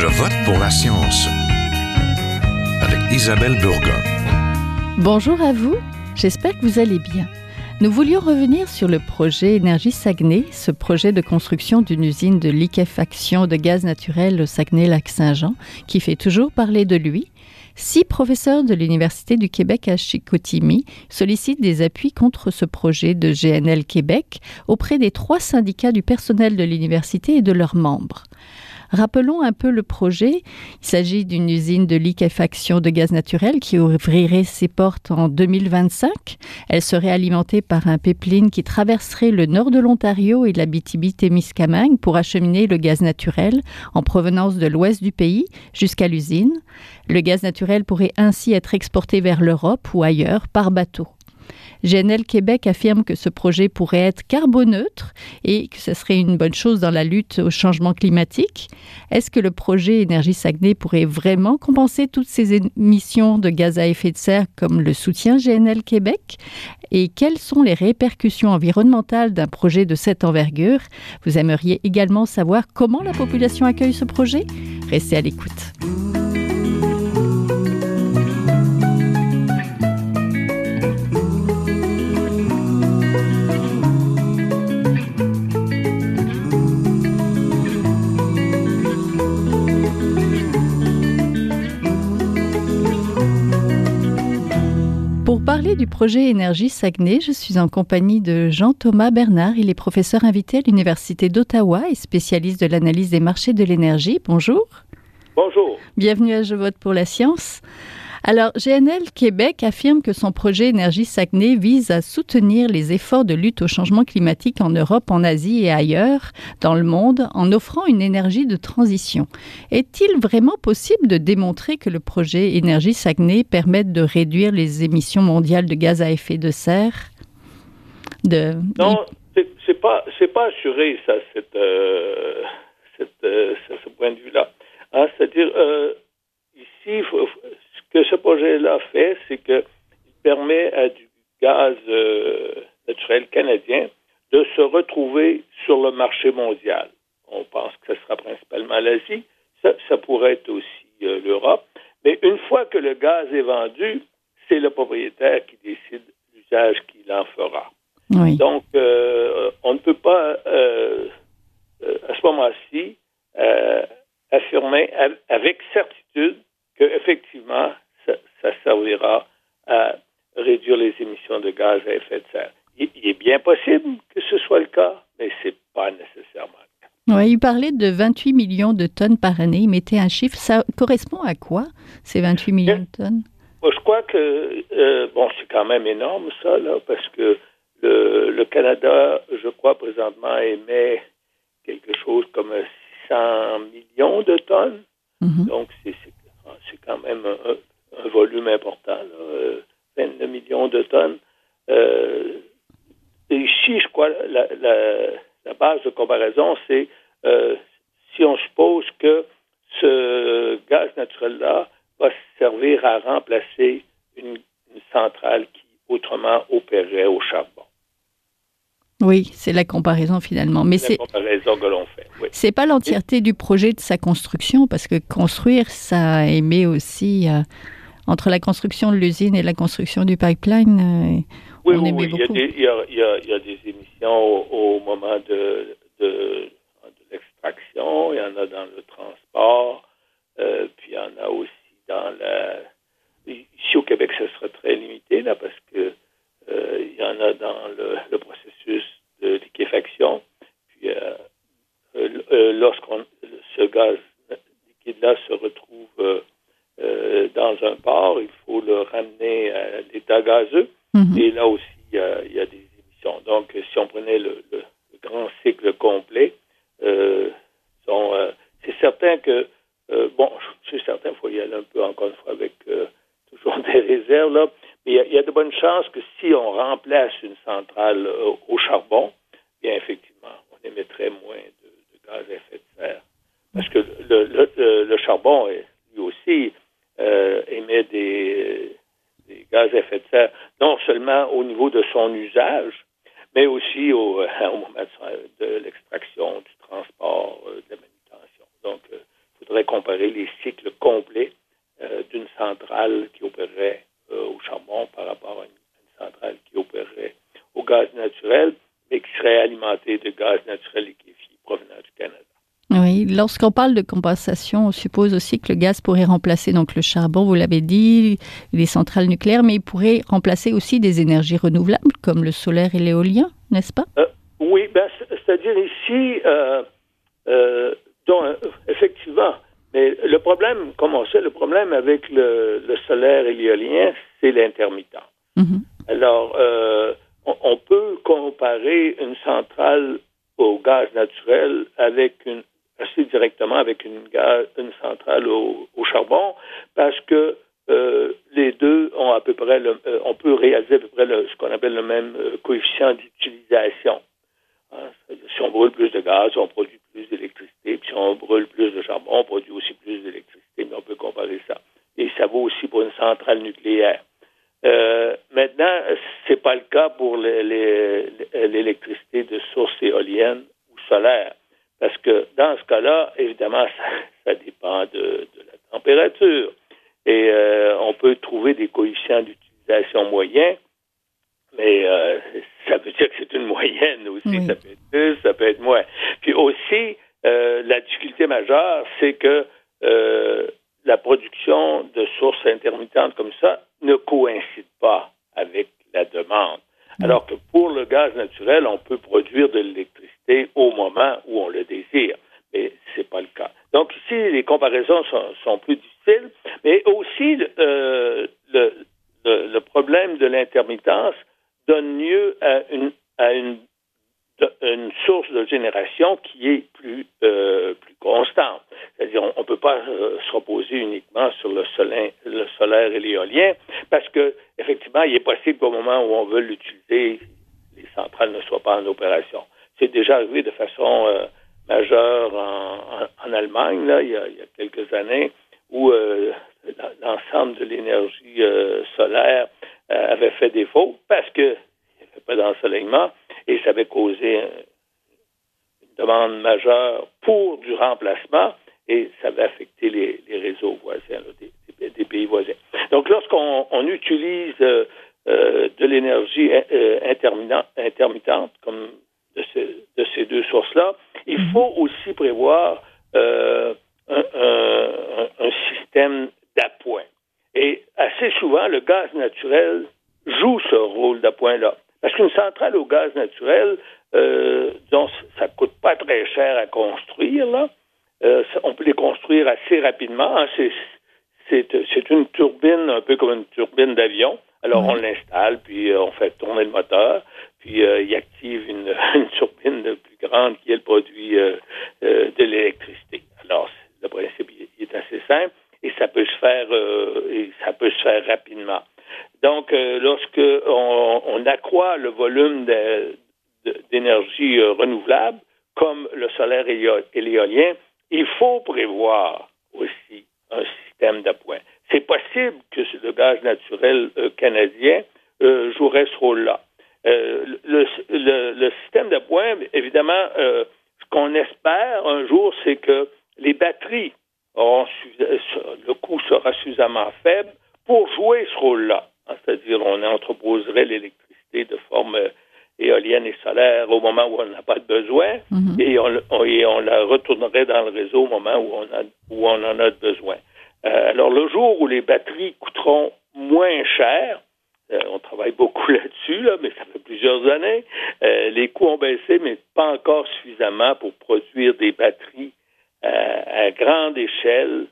Je vote pour la science avec Isabelle Burgon. Bonjour à vous, j'espère que vous allez bien. Nous voulions revenir sur le projet Énergie Saguenay, ce projet de construction d'une usine de liquéfaction de gaz naturel au Saguenay-Lac-Saint-Jean, qui fait toujours parler de lui. Six professeurs de l'Université du Québec à Chicoutimi sollicitent des appuis contre ce projet de GNL Québec auprès des trois syndicats du personnel de l'université et de leurs membres. Rappelons un peu le projet. Il s'agit d'une usine de liquéfaction de gaz naturel qui ouvrirait ses portes en 2025. Elle serait alimentée par un pipeline qui traverserait le nord de l'Ontario et l'Abitibi-Témiscamingue pour acheminer le gaz naturel en provenance de l'ouest du pays jusqu'à l'usine. Le gaz naturel pourrait ainsi être exporté vers l'Europe ou ailleurs par bateau. GNL Québec affirme que ce projet pourrait être carboneutre et que ce serait une bonne chose dans la lutte au changement climatique. Est-ce que le projet Énergie Saguenay pourrait vraiment compenser toutes ces émissions de gaz à effet de serre comme le soutient GNL Québec? Et quelles sont les répercussions environnementales d'un projet de cette envergure? Vous aimeriez également savoir comment la population accueille ce projet? Restez à l'écoute. Pour parler du projet Énergie Saguenay, je suis en compagnie de Jean-Thomas Bernard. Il est professeur invité à l'Université d'Ottawa et spécialiste de l'analyse des marchés de l'énergie. Bonjour. Bonjour. Bienvenue à Je vote pour la science. Alors, GNL Québec affirme que son projet Énergie Saguenay vise à soutenir les efforts de lutte au changement climatique en Europe, en Asie et ailleurs dans le monde en offrant une énergie de transition. Est-il vraiment possible de démontrer que le projet Énergie Saguenay permette de réduire les émissions mondiales de gaz à effet de serre? De... Non, c'est pas pas assuré ça cette, euh, cette euh, ce point de vue-là. Hein, C'est-à-dire euh, ici, que ce projet-là fait, c'est qu'il permet à du gaz euh, naturel canadien de se retrouver sur le marché mondial. On pense que ce sera principalement l'Asie, ça, ça, pourrait être aussi euh, l'Europe. Mais une fois que le gaz est vendu, c'est le propriétaire qui décide l'usage qu'il en fera. Oui. Donc, euh, on ne peut pas, euh, à ce moment-ci, euh, affirmer avec certitude qu'effectivement, ça, ça, servira à réduire les émissions de gaz à effet de serre. Il, il est bien possible que ce soit le cas, mais ce n'est pas nécessairement le cas. Oui, il parlait de 28 millions de tonnes par année. Il mettait un chiffre. Ça correspond à quoi, ces 28 millions de tonnes? Je crois que, euh, bon, c'est quand même énorme, ça, là, parce que le, le Canada, je crois, présentement, émet quelque chose comme 600 millions de tonnes. Mm -hmm. Donc, c'est c'est quand même un, volume important, là, 22 millions de tonnes. Euh, ici, je crois, la, la, base de comparaison, c'est euh, si on suppose que ce gaz naturel-là va servir à remplacer une, une centrale qui autrement opérerait au charbon. Oui, c'est la comparaison finalement. Mais c'est la comparaison que l'on fait. Oui. C'est pas l'entièreté du projet de sa construction, parce que construire, ça émet aussi euh, entre la construction de l'usine et la construction du pipeline. Euh, oui, on oui, beaucoup. Il, y a des, il, y a, il, y a, il y a des émissions au, au moment de, de, de l'extraction, il y en a dans le transport, euh, puis il y en a aussi dans la. Ici au Québec, ce sera très limité là, parce que euh, il y en a dans le, le processus de liquéfaction. Puis, euh, euh, lorsqu'on ce gaz liquide-là se retrouve dans un port, il faut le ramener à l'état gazeux. Mhm. Mm -hmm. Et là aussi, il y, a, il y, a, des émissions. Donc, si on prenait le, le, le grand cycle complet, c'est certain que, bon, je suis certain qu'il faut y aller un peu, encore une fois, avec toujours des réserves, là. Mais il y, y, a de bonnes chances que si on remplace une centrale euh, au charbon, bien effectivement, on émettrait moins de, de, gaz à effet de serre. Parce que le, le, le charbon, lui aussi, euh, émet des, des, gaz à effet de serre, non seulement au niveau de son usage, mais aussi au, au moment de, de l'extraction, du transport, euh, de la manutention. Donc, il faudrait comparer les cycles complets d'une centrale qui opérerait au charbon par rapport à une, centrale qui opérerait au gaz naturel, mais qui serait alimentée de gaz naturel liquéfié provenant du Canada. Oui, lorsqu'on parle de compensation, on suppose aussi que le gaz pourrait remplacer donc le charbon, vous l'avez dit, les centrales nucléaires, mais il pourrait remplacer aussi des énergies renouvelables comme le solaire et l'éolien, n'est-ce pas? Euh, Oui, ben, c'est-à-dire ici, euh, euh, donc, effectivement, mais le problème, comme on sait, le problème avec le, solaire et l'éolien, c'est l'intermittent. Mhm. Alors, on, on, peut comparer une centrale au gaz naturel avec une assez directement avec une, gaz, une centrale au, charbon parce que euh, les deux ont à peu près, le, euh, on peut réaliser à peu près ce qu'on appelle le même euh, coefficient d'utilisation. Hein, si on brûle plus de gaz, on produit plus d'électricité. Si on brûle plus de charbon, on produit aussi plus d'électricité. Mais on peut comparer ça. Et ça vaut aussi pour une centrale nucléaire. Euh, maintenant, c'est pas le cas pour l'électricité de source éolienne ou solaire. Parce que dans ce cas-là, évidemment, ça, dépend de, la température. Et euh, on peut trouver des coefficients d'utilisation moyens, mais euh, ça veut dire que c'est une moyenne aussi. Ça peut être plus, ça peut être moins. Puis aussi, euh, la difficulté majeure, c'est que la production de sources intermittentes comme ça ne coïncide pas avec la demande. Alors que pour le gaz naturel, on peut produire de l'électricité au moment où on le désire. Mais ce n'est pas le cas. Donc ici, les comparaisons sont, plus difficiles, mais aussi euh, le, problème de l'intermittence donne lieu à une, source de génération qui est plus, euh, plus constante. C'est-à-dire, on ne peut pas euh, se reposer uniquement sur le, le solaire et l'éolien, parce que effectivement, il est possible qu'au moment où on veut l'utiliser, les centrales ne soient pas en opération. C'est déjà arrivé de façon euh, majeure en, Allemagne, là, il, y a, quelques années, où euh, l'ensemble de l'énergie euh, solaire avait fait défaut parce qu'il n'y avait pas d'ensoleillement et ça avait causé une demande majeure pour du remplacement et ça avait affecté les, réseaux voisins des, pays voisins. Donc, lorsqu'on utilise euh, euh, de l'énergie euh, intermittente, comme de, ces deux sources-là, il mhm. faut aussi prévoir un, système d'appoint. Et assez souvent, le gaz naturel joue ce rôle d'appoint-là. Parce qu'une centrale au gaz naturel, dont ça coûte pas très cher à construire, là, on peut les construire assez rapidement. Hein, c'est une turbine, un peu comme une turbine d'avion. Alors, on l'installe, puis euh, on fait tourner le moteur, puis euh, il active une, une, turbine plus grande qui, elle, produit euh, de l'électricité. Alors, le principe il est assez simple et ça peut se faire, et ça peut se faire rapidement. Donc, lorsque on, on, accroît le volume d'énergie renouvelable, comme le solaire et l'éolien, il faut prévoir aussi un système d'appoint. C'est possible que le gaz naturel euh, canadien euh, jouerait ce rôle-là. Euh, le, système d'appoint, évidemment, ce qu'on espère un jour, c'est que les batteries auront le coût sera suffisamment faible pour jouer ce rôle-là. Hein, c'est-à-dire, on entreposerait l'électricité de forme éolienne et solaire au moment où on n'a pas de besoin mhm. et, on, la retournerait dans le réseau au moment où on, a, où on en a besoin. Euh, alors, le jour où les batteries coûteront moins cher, euh, on travaille beaucoup là-dessus, là, mais ça fait plusieurs années. Euh, les coûts ont baissé, mais pas encore suffisamment pour produire des batteries à grande échelle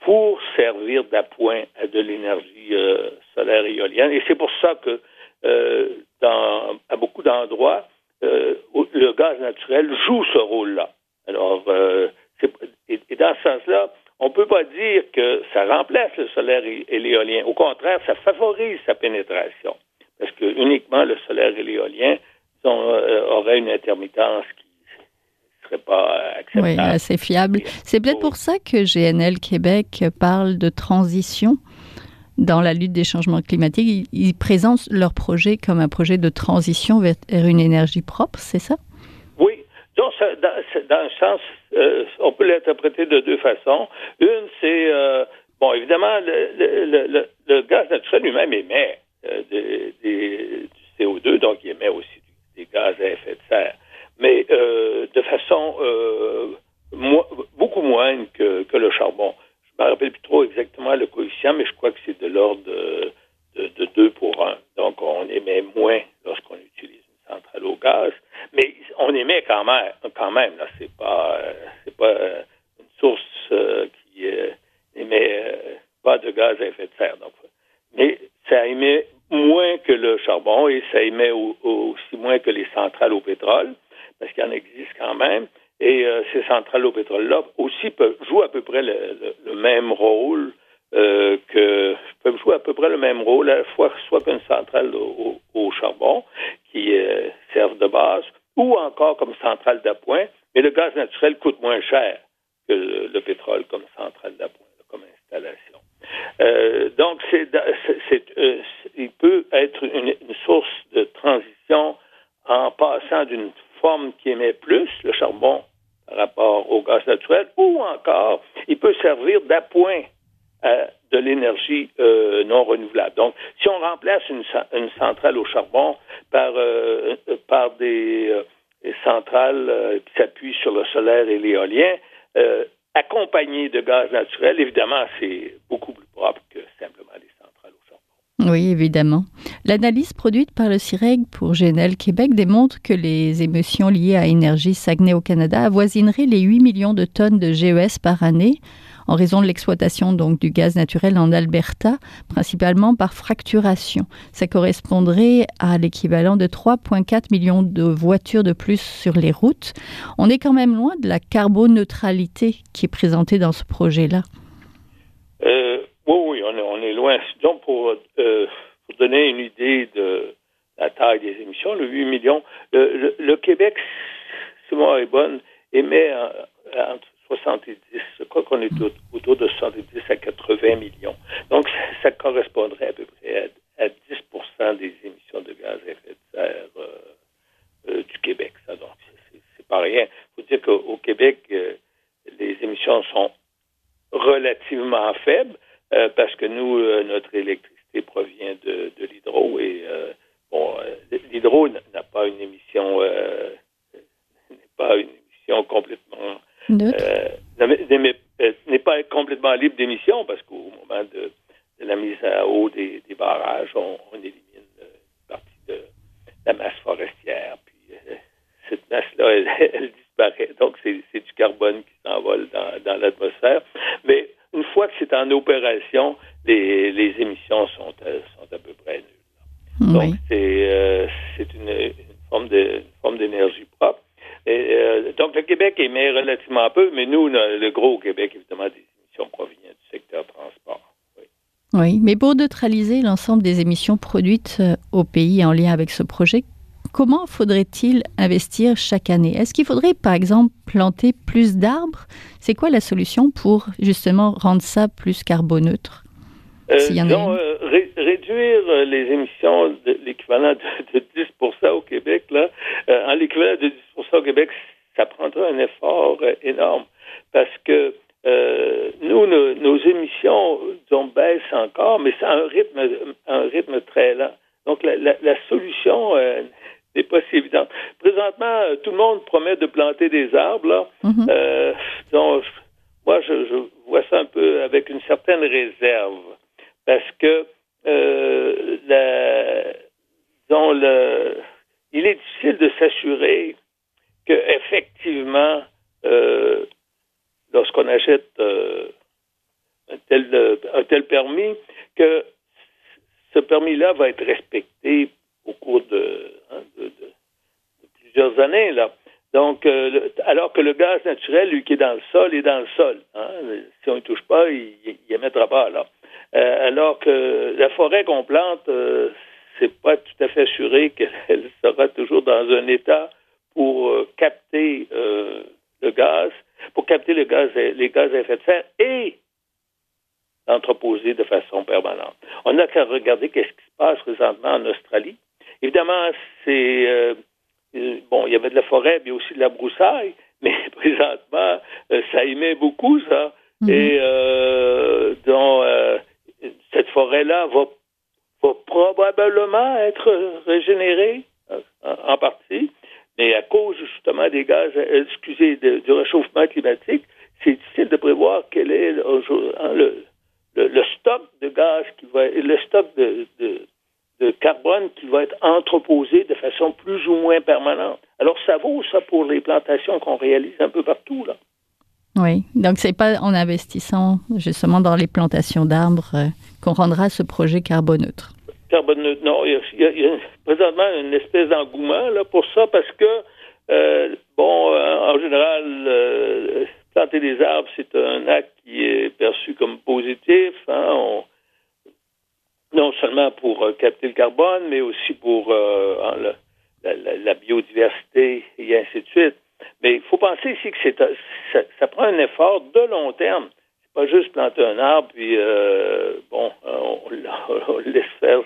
pour servir d'appoint à de l'énergie solaire et éolienne. Et c'est pour ça que dans, à beaucoup d'endroits, le gaz naturel joue ce rôle-là. Alors, et, dans ce sens-là, on ne peut pas dire que ça remplace le solaire et, l'éolien. Au contraire, ça favorise sa pénétration. Parce que uniquement le solaire et l'éolien euh, auraient une intermittence qui ne serait pas acceptable. Oui, assez fiable. C'est peut-être pour ça que GNL Québec parle de transition dans la lutte des changements climatiques. Ils, présentent leur projet comme un projet de transition vers une énergie propre, c'est ça? Oui. Donc, dans le sens, on peut l'interpréter de deux façons. Une, c'est bon, évidemment, le, gaz naturel lui-même émet du CO2, donc il émet aussi des gaz à effet de serre, mais de façon beaucoup moins que, que le charbon. Je ne me rappelle plus trop exactement le coefficient, mais je crois que c'est de l'ordre de, de, 2 pour 1. Donc, on émet moins lorsqu'on utilise une centrale au gaz. Mais on émet quand même. Quand même là, c'est pas, c'est pas une source euh, qui euh, émet euh, pas de gaz à effet de serre. Donc, mais ça émet moins que le charbon et ça émet aussi moins que les centrales au pétrole, parce qu'il en existe quand même. Et euh, ces centrales au pétrole-là aussi peuvent jouer à peu près le, même rôle euh, que peuvent jouer à peu près le même rôle à la fois soit qu'une centrale au, charbon euh, de base ou encore comme centrale d'appoint. Mais le gaz naturel coûte moins cher que le, pétrole comme centrale d'appoint, comme installation. Euh, donc, c'est, il peut être une, source de transition en passant d'une forme qui émet plus, le charbon, par rapport au gaz naturel, ou encore, il peut servir d'appoint à l'énergie euh, non renouvelable. Donc, si on remplace une, centrale au charbon par, euh, par des, euh, centrales qui s'appuient sur le solaire et l'éolien, accompagnées de gaz naturel, évidemment, c'est beaucoup plus propre que simplement des centrales au charbon. Oui, évidemment. L'analyse produite par le CIREG pour GNL Québec démontre que les émissions liées à Énergie Saguenay au Canada avoisineraient les 8 millions de tonnes de GES par année en raison de l'exploitation donc du gaz naturel en Alberta, principalement par fracturation. Ça correspondrait à l'équivalent de 3,4 millions de voitures de plus sur les routes. On est quand même loin de la carboneutralité qui est présentée dans ce projet-là. Euh, oui, oui, on est, loin. Donc, euh, pour, donner une idée de la taille des émissions, le 8 millions, le, Québec, si est bonne, émet entre 70, je crois qu'on est autour de 70 à 80 millions. Donc, ça, correspondrait à peu près à, 10% des émissions de gaz à effet de serre euh, euh, du Québec. Ça, donc, c'est pas rien. Il faut dire qu'au Québec, euh, les émissions sont relativement faibles parce que nous, notre électricité provient de, de l'hydro et bon, l'hydro n'a pas une émission n'est pas une émission complètement euh, euh, n'est pas complètement libre d'émissions parce qu'au moment de, la mise à eau des, barrages, on, élimine une partie de la masse forestière. Puis euh, cette masse-là, elle, disparaît. Donc, c'est du carbone qui s'envole dans, l'atmosphère. Mais une fois que c'est en opération, les, émissions sont, sont à peu près Donc, c'est une, forme d'énergie propre. Euh, donc, le Québec émet relativement peu, mais nous, le gros Québec, évidemment, des émissions proviennent du secteur transport. Oui. mais pour neutraliser l'ensemble des émissions produites euh, au pays en lien avec ce projet, comment faudrait-il investir chaque année? Est-ce qu'il faudrait, par exemple, planter plus d'arbres? C'est quoi la solution pour justement rendre ça plus carboneutre? Euh, euh réduire les émissions de l'équivalent de, 10 au Québec, là, en l'équivalent de 10 au Québec, ça prendra un effort euh, énorme parce que euh, nous, nos, émissions ont baissent encore, mais c'est un rythme, un rythme très lent. Donc, la, solution euh, n'est pas si évidente. Présentement, tout le monde promet de planter des arbres. Là. Mm-hmm. donc, moi, je, vois ça un peu avec une certaine réserve parce que la, le, il est difficile de s'assurer que effectivement, euh, lorsqu'on achète euh, un, tel, un tel permis, que ce permis-là va être respecté au cours de, hein, plusieurs années. Là. Donc, euh, alors que le gaz naturel, lui qui est dans le sol, est dans le sol. Hein. Si on ne touche pas, il n'émettra pas. Là. alors que la forêt qu'on plante, c'est pas tout à fait assuré qu'elle dans un état pour euh, capter euh, le gaz, pour capter le gaz, les gaz à effet de serre et l'entreposer de façon permanente. On n'a qu'à regarder qu'est-ce qui se passe présentement en Australie. Évidemment, c'est euh, bon, il y avait de la forêt, mais aussi de la broussaille, mais présentement, ça émet beaucoup, ça. Mhm. Et donc, cette forêt-là va, va, probablement être régénérée en, partie, mais à cause justement des gaz, excusez, du réchauffement climatique, c'est difficile de prévoir quel est hein, le, le, stock de gaz le stock de, de, carbone qui va être entreposé de façon plus ou moins permanente. Alors, ça vaut ça pour les plantations qu'on réalise un peu partout, là. Oui, donc c'est pas en investissant justement dans les plantations d'arbres euh, qu'on rendra ce projet carboneutre. Non. Il y a, présentement une espèce d'engouement là pour ça parce que euh, bon, euh, en général, planter des arbres, c'est un acte qui est perçu comme positif. Hein, non seulement pour euh, capter le carbone, mais aussi pour euh, la, biodiversité et ainsi de suite. Mais il faut penser ici que c'est ça, prend un effort de long terme. Pas juste planter un arbre puis euh, bon, on, on, laisse faire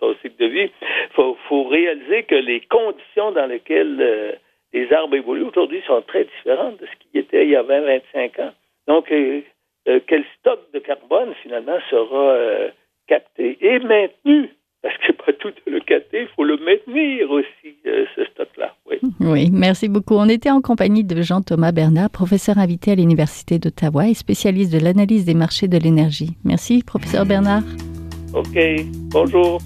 son cycle de vie. Il faut, faut, réaliser que les conditions dans lesquelles les arbres évoluent aujourd'hui sont très différentes de ce qui était il y a 20-25 ans. Donc, euh, euh, quel stock de carbone, finalement, sera euh, capté et maintenu? Parce que pas tout le capter, il faut le maintenir aussi, ce stock-là. Oui. oui, merci beaucoup. On était en compagnie de Jean-Thomas Bernard, professeur invité à l'Université d'Ottawa et spécialiste de l'analyse des marchés de l'énergie. Merci, professeur Bernard. OK. Bonjour.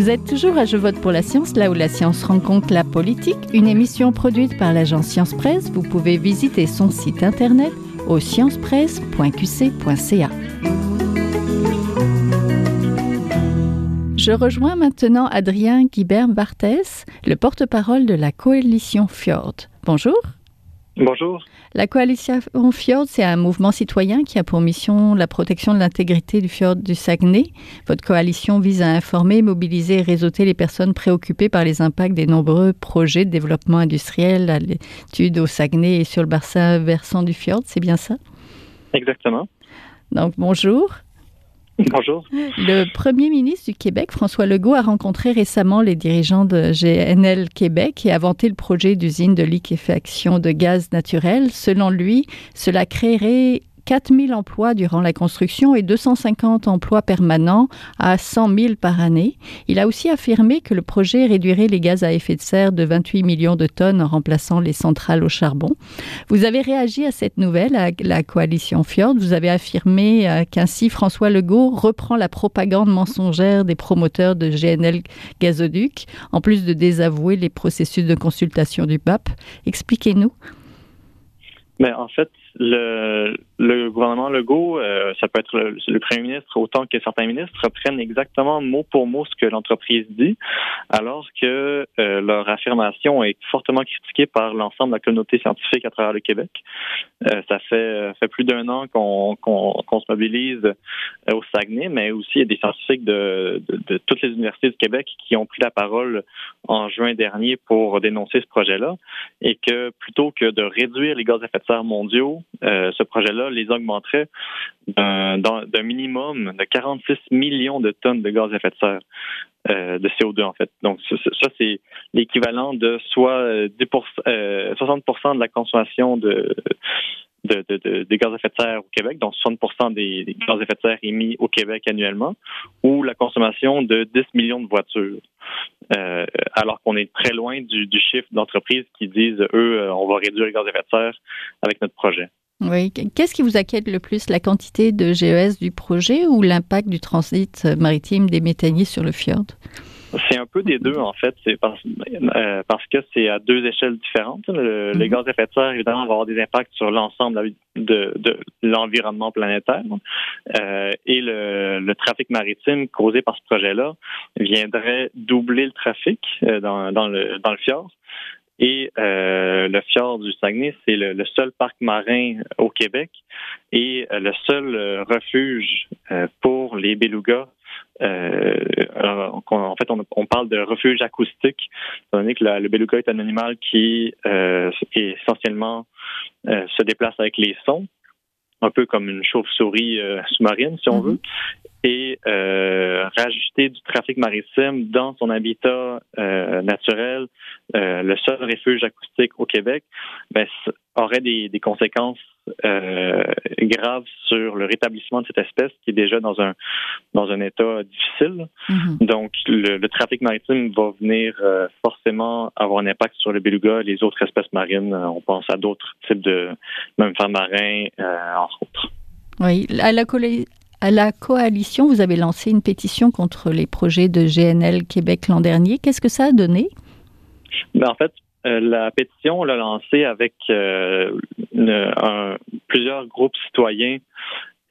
Vous êtes toujours à Je vote pour la science, là où la science rencontre la politique, une émission produite par l'agence Science Presse. Vous pouvez visiter son site internet au. Je rejoins maintenant Adrien Guibert-Barthès, le porte-parole de la coalition Fjord. Bonjour. Bonjour. La coalition Fjord, c'est un mouvement citoyen qui a pour mission la protection de l'intégrité du fjord du Saguenay. Votre coalition vise à informer, mobiliser et réseauter les personnes préoccupées par les impacts des nombreux projets de développement industriel à l'étude au Saguenay et sur le bassin versant du fjord. C'est bien ça? Exactement. Donc, bonjour. Le premier ministre du Québec, François Legault, a rencontré récemment les dirigeants de GNL Québec et a vanté le projet d'usine de liquéfaction de gaz naturel. Selon lui, cela créerait 4000 emplois durant la construction et 250 emplois permanents à 100 000 par année. Il a aussi affirmé que le projet réduirait les gaz à effet de serre de 28 millions de tonnes en remplaçant les centrales au charbon. Vous avez réagi à cette nouvelle à la coalition Fjord. Vous avez affirmé euh, qu'ainsi François Legault reprend la propagande mensongère des promoteurs de GNL Gazoduc, en plus de désavouer les processus de consultation du pape. Expliquez-nous. Mais en fait, le, le gouvernement Legault, euh, ça peut être le, premier ministre autant que certains ministres, reprennent exactement mot pour mot ce que l'entreprise dit, alors que euh, leur affirmation est fortement critiquée par l'ensemble de la communauté scientifique à travers le Québec. Euh, ça fait, plus d'un an qu'on se mobilise au Saguenay, mais aussi il y a des scientifiques de, toutes les universités du Québec qui ont pris la parole en juin dernier pour dénoncer ce projet-là, et que plutôt que de réduire les gaz à effet de serre mondiaux, ce projet-là les augmenterait d'un minimum de 46 millions de tonnes de gaz à effet de serre. Euh, de CO2 en fait. Donc ça, c'est l'équivalent de soit 10 euh, 60 de la consommation de, de, de, des gaz à effet de serre au Québec, donc 60% des, gaz à effet de serre émis au Québec annuellement, ou la consommation de 10 millions de voitures. Euh, alors qu'on est très loin du, du chiffre d'entreprises qui disent, eux, on va réduire les gaz à effet de serre avec notre projet. Oui. Qu'est-ce qui vous inquiète le plus, la quantité de GES du projet ou l'impact du transit maritime des méthaniers sur le fjord? C'est un peu des deux, en fait. C'est parce, euh, parce, que c'est à deux échelles différentes. Le, Les mhm. gaz à effet de serre, évidemment, vont avoir des impacts sur l'ensemble de, de l'environnement planétaire. Euh, et le, le, trafic maritime causé par ce projet-là viendrait doubler le trafic euh, dans, dans, le, dans le fjord. Et euh, le fjord du Saguenay, c'est le, seul parc marin au Québec et euh, le seul euh, refuge pour les belugas. en fait, on, parle de refuge acoustique, étant donné que le beluga est un animal qui essentiellement se déplace avec les sons, un peu comme une chauve-souris sous-marine, si on mm-hmm. veut. Et euh, rajouter du trafic maritime dans son habitat euh, naturel, euh, le seul refuge acoustique au Québec, ben, aurait des, des conséquences euh, graves sur le rétablissement de cette espèce qui est déjà dans un dans un état difficile. Mm-hmm. Donc, le, le, trafic maritime va venir forcément avoir un impact sur le beluga et les autres espèces marines. On pense à d'autres types de mammifères marins, entre autres. Oui, à la, à la coalition, vous avez lancé une pétition contre les projets de GNL Québec l'an dernier. Qu'est-ce que ça a donné? Ben, en fait, euh, la pétition, on l'a lancée avec euh, plusieurs groupes citoyens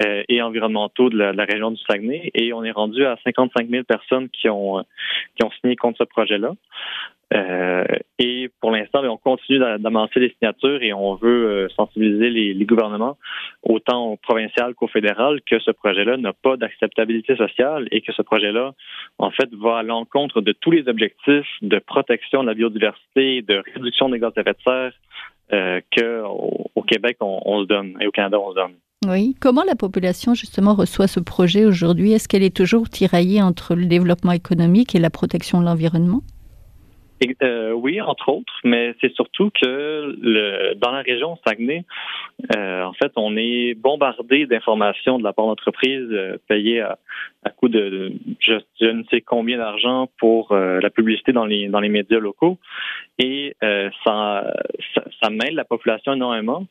euh, et environnementaux de la, région du Saguenay et on est rendu à 55 000 personnes qui ont qui ont signé contre ce projet-là. Euh, et pour l'instant, on continue d'amasser les signatures et on veut euh, sensibiliser les, gouvernements, autant au provincial qu'au fédéral, que ce projet-là n'a pas d'acceptabilité sociale et que ce projet-là, en fait, va à l'encontre de tous les objectifs de protection de la biodiversité, de réduction des gaz à effet de serre euh, qu'au au Québec, on, on se donne et au Canada, on se donne. Oui. Comment la population, justement, reçoit ce projet aujourd'hui? Est-ce qu'elle est toujours tiraillée entre le développement économique et la protection de l'environnement? Euh, oui, entre autres, mais c'est surtout que le, dans la région Saguenay, euh, en fait, on est bombardé d'informations de la part d'entreprises euh, payées à, à coût de, je, ne sais combien d'argent pour euh, la publicité dans les dans les médias locaux, et euh, ça, ça, ça mêle la population énormément.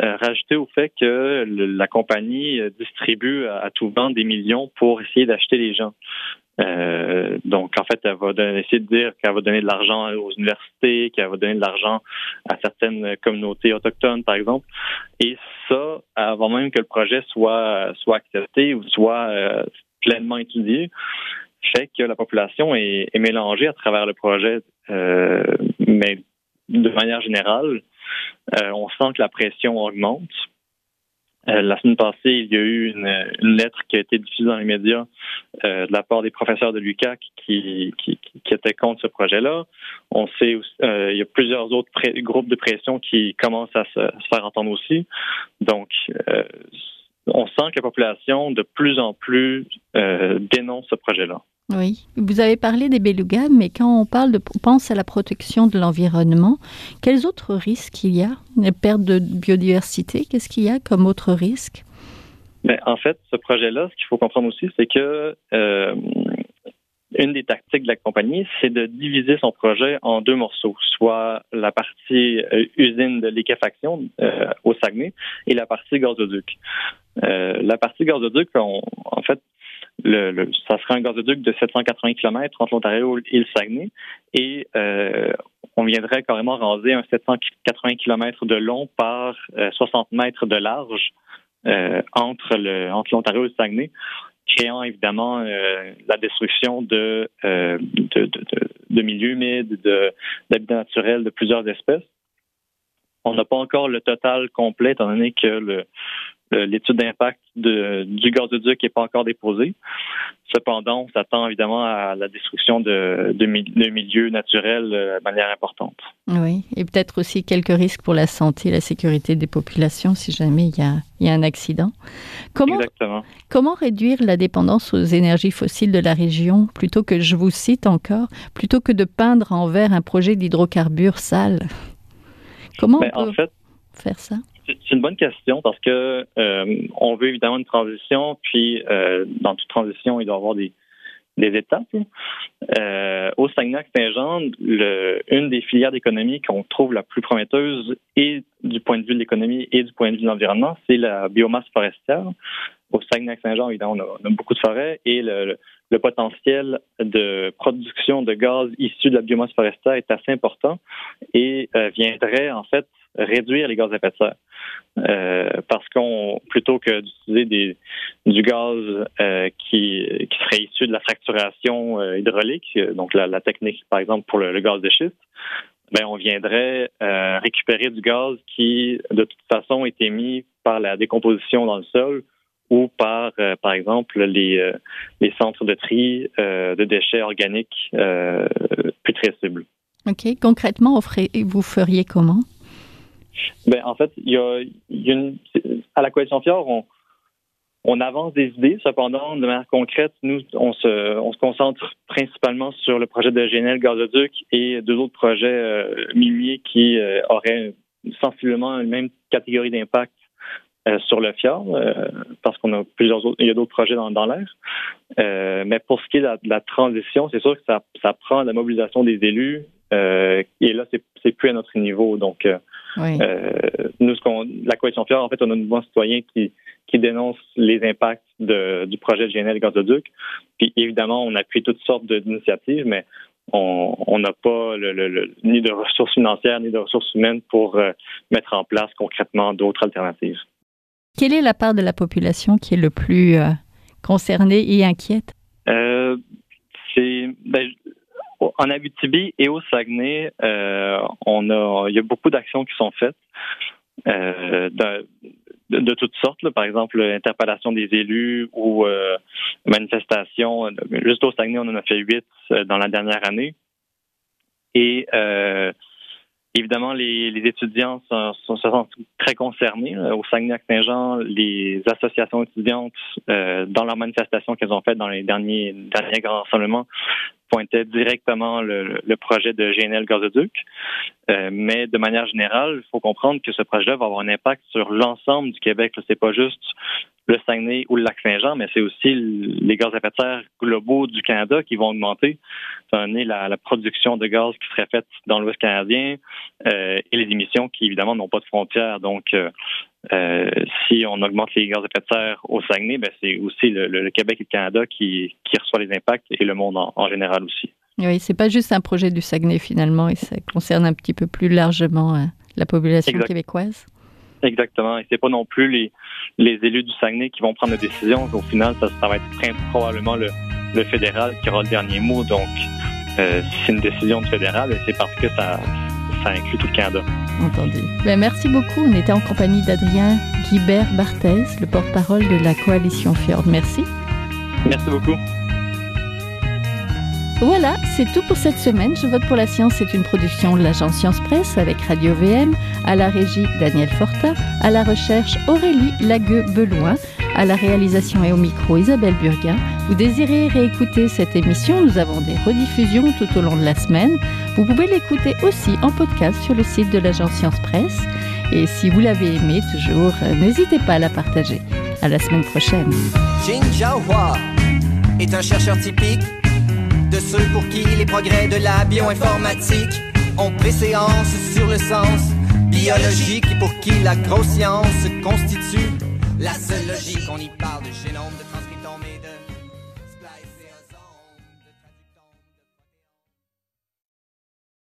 rajouté au fait que la compagnie distribue à, à tout vent des millions pour essayer d'acheter les gens. Euh, donc, en fait, elle va essayer de dire qu'elle va donner de l'argent aux universités, qu'elle va donner de l'argent à certaines communautés autochtones, par exemple. Et ça, avant même que le projet soit soit accepté ou soit euh, pleinement étudié, fait que la population est, est mélangée à travers le projet. Euh, mais de manière générale, euh, on sent que la pression augmente. Euh, la semaine passée, il y a eu une, une, lettre qui a été diffusée dans les médias euh, de la part des professeurs de l'UQAC qui, qui, qui, étaient contre ce projet-là. On sait euh, il y a plusieurs autres groupes de pression qui commencent à se, se faire entendre aussi. Donc, euh, on sent que la population de plus en plus euh, dénonce ce projet-là. Oui, vous avez parlé des belugas, mais quand on parle de, pense à la protection de l'environnement, quels autres risques il y a? La perte de biodiversité, qu'est-ce qu'il y a comme autre risque? Ben, En fait, ce projet-là, ce qu'il faut comprendre aussi, c'est que euh, une des tactiques de la compagnie, c'est de diviser son projet en deux morceaux, soit la partie euh, usine de liquéfaction euh, au Saguenay et la partie gazoduc. Euh, la partie gazoduc, on, en fait, le, le, ça sera un gazoduc de 780 km entre l'Ontario et le Saguenay. Et euh, on viendrait carrément raser un 780 km de long par 60 euh, mètres de large euh, entre le entre l'Ontario et le Saguenay, créant évidemment euh, la destruction de, de, de, de, de milieux humides, d'habitats naturels de plusieurs espèces. On n'a pas encore le total complet, étant donné que le, l'étude d'impact du gazoduc n'est pas encore déposée. Cependant, on s'attend évidemment à la destruction de, de, milieux naturels euh, de manière importante. Oui, et peut-être aussi quelques risques pour la santé et la sécurité des populations si jamais il y a, il y a un accident. Comment, Exactement. Comment réduire la dépendance aux énergies fossiles de la région, plutôt que, je vous cite encore, plutôt que de peindre en vert un projet d'hydrocarbures sales? Comment ben, on peut en fait, faire ça? C'est une bonne question parce que euh, on veut évidemment une transition, puis euh, dans toute transition, il doit y avoir des, des étapes. Euh, au Saguenay-Saint-Jean, une des filières d'économie qu'on trouve la plus prometteuse, et du point de vue de l'économie et du point de vue de l'environnement, c'est la biomasse forestière. Au Saguenay-Saint-Jean, évidemment, on a, beaucoup de forêts et le, le, potentiel de production de gaz issu de la biomasse forestière est assez important et euh, viendrait en fait réduire les gaz à effet de serre. Euh, parce qu'on plutôt que d'utiliser du gaz euh, qui, qui serait issu de la fracturation euh, hydraulique, donc la, la, technique par exemple pour le, le gaz de schiste, ben on viendrait euh, récupérer du gaz qui de toute façon est émis par la décomposition dans le sol ou par euh, par exemple les les centres de tri de déchets organiques putrescibles. OK. Concrètement, vous feriez comment? Ben, en fait, il y a, il y a une, à la coalition Fjord, on, on avance des idées. Cependant, de manière concrète, nous, on se, on se concentre principalement sur le projet de GNL Gazoduc et deux autres projets euh, miniers qui euh, auraient sensiblement une même catégorie d'impact euh, sur le fjord, parce qu'on a plusieurs autres, il y a d'autres projets dans, dans l'air. mais pour ce qui est de la, transition, c'est sûr que ça, ça prend la mobilisation des élus. et là, c'est, c'est plus à notre niveau. Donc, nous, ce qu'on, la coalition fjord, en fait, on a un mouvement citoyen qui qui dénonce les impacts du projet de GNL Gazoduc. Puis évidemment, on appuie toutes sortes d'initiatives, mais on n'a pas le, ni de ressources financières ni de ressources humaines pour euh, mettre en place concrètement d'autres alternatives. Quelle est la part de la population qui est le plus euh, concernée et inquiète? Euh, c'est ben, en Abitibi et au Saguenay, on a il y a beaucoup d'actions qui sont faites. Euh, de, toutes sortes, par exemple l'interpellation des élus ou euh, manifestations. Juste au Saguenay, on en a fait huit euh, dans la dernière année. Et euh, évidemment, les, étudiants sont, sont, sentent très concernés. Au Saguenay-Saint-Jean, les associations étudiantes, dans leurs manifestations qu'elles ont faites dans les derniers, derniers grands rassemblements, pointait directement le, projet de GNL Gazoduc. Euh, mais de manière générale, il faut comprendre que ce projet-là va avoir un impact sur l'ensemble du Québec. C'est pas juste le Saguenay ou le lac Saint-Jean, mais c'est aussi les gaz à effet de serre globaux du Canada qui vont augmenter. Ça la, la production de gaz qui serait faite dans l'Ouest canadien euh, et les émissions qui, évidemment, n'ont pas de frontières. Donc, euh, euh, si on augmente les gaz à effet de serre au Saguenay, ben, c'est aussi le, Québec et le Canada qui, qui reçoit les impacts et le monde en, général aussi. Oui, c'est pas juste un projet du Saguenay finalement, et ça concerne un petit peu plus largement euh, la population québécoise. Exactement, et c'est pas non plus les, les élus du Saguenay qui vont prendre la décision. Au final, ça, ça va être très probablement le, le, fédéral qui aura le dernier mot. Donc, euh, c'est une décision du fédéral, c'est parce que ça, ça inclut tout le Canada. Entendu. Ben, merci beaucoup. On était en compagnie d'Adrien Guibert Barthez, le porte-parole de la coalition Fjord. Merci. Merci beaucoup. Voilà, c'est tout pour cette semaine. Je vote pour la science, c'est une production de l'agence Science Presse avec Radio VM, à la régie Daniel Fortin, à la recherche Aurélie Lagueux-Beloin, à la réalisation et au micro Isabelle Burguin. Vous désirez réécouter cette émission Nous avons des rediffusions tout au long de la semaine. Vous pouvez l'écouter aussi en podcast sur le site de l'agence Science Presse. Et si vous l'avez aimé, toujours, euh, n'hésitez pas à la partager. À la semaine prochaine. Jin Jiahua est un chercheur typique de ceux pour qui les progrès de la bioinformatique ont préséance sur le sens biologique et pour qui la grosse science constitue la seule logique. On y parle de génome de